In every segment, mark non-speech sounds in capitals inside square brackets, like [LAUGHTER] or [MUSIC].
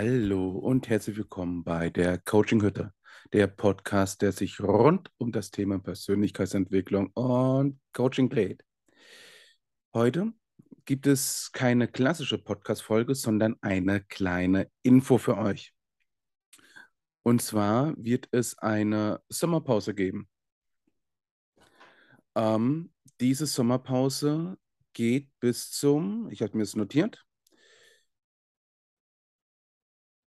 und herzlich willkommen bei der Coaching Hütte, der Podcast, der sich rund um das Thema Persönlichkeitsentwicklung und Coaching dreht. Heute gibt es keine klassische Podcast-Folge, sondern eine kleine Info für euch. Und zwar wird es eine Sommerpause geben. Ähm, diese Sommerpause geht bis zum, ich habe mir es notiert,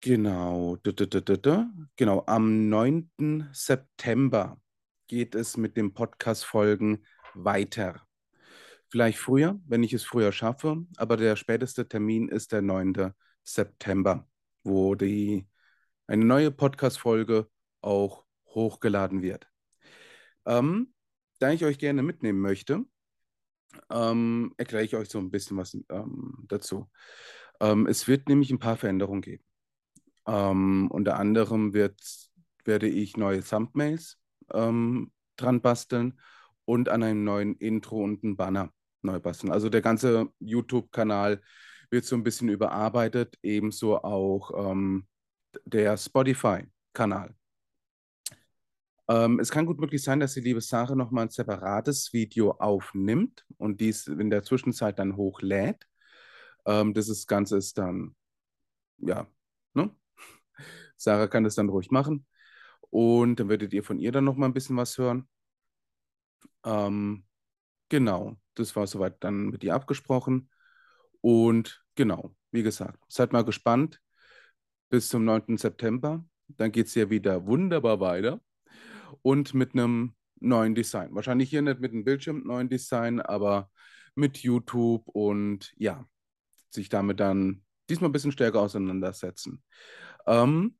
Genau, da, da, da, genau, am 9. September geht es mit den Podcast-Folgen weiter. Vielleicht früher, wenn ich es früher schaffe, aber der späteste Termin ist der 9. September, wo die, eine neue Podcast-Folge auch hochgeladen wird. Ähm, da ich euch gerne mitnehmen möchte, ähm, erkläre ich euch so ein bisschen was ähm, dazu. Ähm, es wird nämlich ein paar Veränderungen geben. Ähm, unter anderem wird, werde ich neue Thumbnails ähm, dran basteln und an einem neuen Intro und einen Banner neu basteln. Also der ganze YouTube-Kanal wird so ein bisschen überarbeitet, ebenso auch ähm, der Spotify-Kanal. Ähm, es kann gut möglich sein, dass die liebe Sarah nochmal ein separates Video aufnimmt und dies in der Zwischenzeit dann hochlädt. Ähm, das Ganze ist dann, ja? Sarah kann das dann ruhig machen. Und dann werdet ihr von ihr dann noch mal ein bisschen was hören. Ähm, genau, das war soweit dann mit ihr abgesprochen. Und genau, wie gesagt, seid mal gespannt. Bis zum 9. September. Dann geht es ja wieder wunderbar weiter. Und mit einem neuen Design. Wahrscheinlich hier nicht mit einem Bildschirm, neuen Design, aber mit YouTube und ja, sich damit dann diesmal ein bisschen stärker auseinandersetzen. Ähm,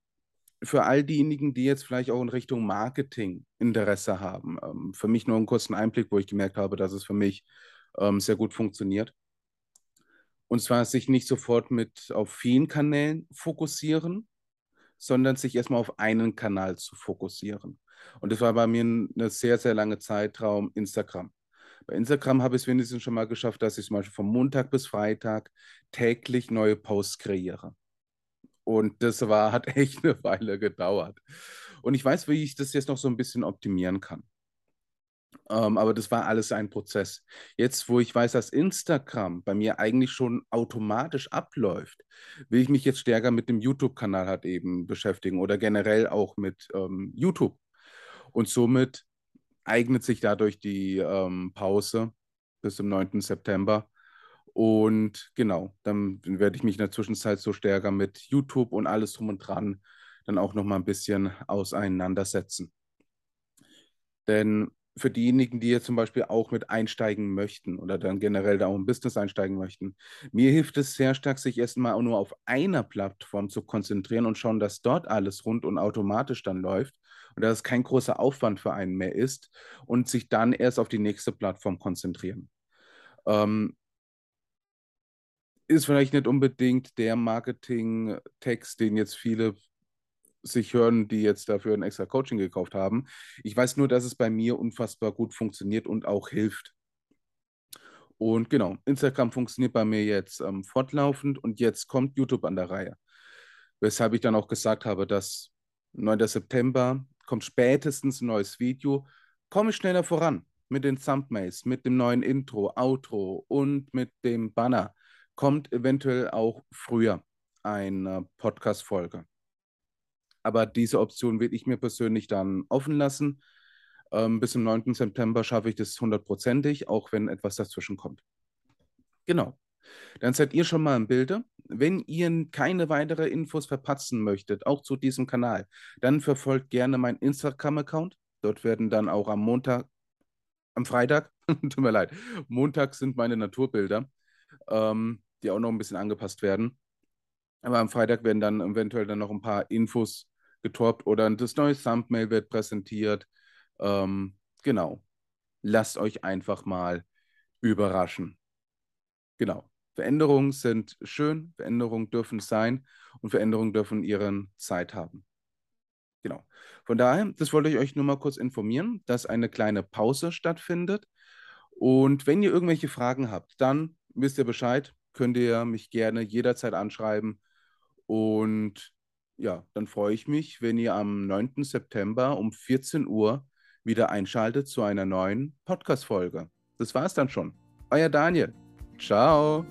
für all diejenigen, die jetzt vielleicht auch in Richtung Marketing Interesse haben, ähm, für mich nur einen kurzen Einblick, wo ich gemerkt habe, dass es für mich ähm, sehr gut funktioniert. Und zwar sich nicht sofort mit auf vielen Kanälen fokussieren, sondern sich erstmal auf einen Kanal zu fokussieren. Und das war bei mir eine sehr, sehr lange Zeitraum Instagram. Bei Instagram habe ich es wenigstens schon mal geschafft, dass ich zum Beispiel von Montag bis Freitag täglich neue Posts kreiere. Und das war, hat [LAUGHS] echt eine Weile gedauert. Und ich weiß, wie ich das jetzt noch so ein bisschen optimieren kann. Ähm, aber das war alles ein Prozess. Jetzt, wo ich weiß, dass Instagram bei mir eigentlich schon automatisch abläuft, will ich mich jetzt stärker mit dem YouTube-Kanal halt eben beschäftigen oder generell auch mit ähm, YouTube. Und somit eignet sich dadurch die ähm, Pause bis zum 9. September und genau, dann werde ich mich in der Zwischenzeit so stärker mit YouTube und alles drum und dran dann auch noch mal ein bisschen auseinandersetzen. Denn für diejenigen, die jetzt zum Beispiel auch mit einsteigen möchten oder dann generell da auch im Business einsteigen möchten, mir hilft es sehr stark, sich erstmal auch nur auf einer Plattform zu konzentrieren und schauen, dass dort alles rund und automatisch dann läuft und dass es kein großer Aufwand für einen mehr ist und sich dann erst auf die nächste Plattform konzentrieren. Ähm, ist vielleicht nicht unbedingt der Marketing-Text, den jetzt viele sich hören, die jetzt dafür ein extra Coaching gekauft haben. Ich weiß nur, dass es bei mir unfassbar gut funktioniert und auch hilft. Und genau, Instagram funktioniert bei mir jetzt ähm, fortlaufend und jetzt kommt YouTube an der Reihe. Weshalb ich dann auch gesagt habe, dass 9. September kommt spätestens ein neues Video. Komme ich schneller voran mit den Thumbnails, mit dem neuen Intro, Outro und mit dem Banner kommt eventuell auch früher eine Podcast-Folge. Aber diese Option will ich mir persönlich dann offen lassen. Ähm, bis zum 9. September schaffe ich das hundertprozentig, auch wenn etwas dazwischen kommt. Genau. Dann seid ihr schon mal im Bilde. Wenn ihr keine weitere Infos verpatzen möchtet, auch zu diesem Kanal, dann verfolgt gerne meinen Instagram-Account. Dort werden dann auch am Montag, am Freitag, [LAUGHS] tut mir leid, Montag sind meine Naturbilder ähm, die auch noch ein bisschen angepasst werden. Aber am Freitag werden dann eventuell dann noch ein paar Infos getoppt oder das neue Thumbnail wird präsentiert. Ähm, genau. Lasst euch einfach mal überraschen. Genau. Veränderungen sind schön, Veränderungen dürfen sein und Veränderungen dürfen ihren Zeit haben. Genau. Von daher, das wollte ich euch nur mal kurz informieren, dass eine kleine Pause stattfindet. Und wenn ihr irgendwelche Fragen habt, dann wisst ihr Bescheid, könnt ihr mich gerne jederzeit anschreiben. Und ja, dann freue ich mich, wenn ihr am 9. September um 14 Uhr wieder einschaltet zu einer neuen Podcast-Folge. Das war's dann schon. Euer Daniel. Ciao.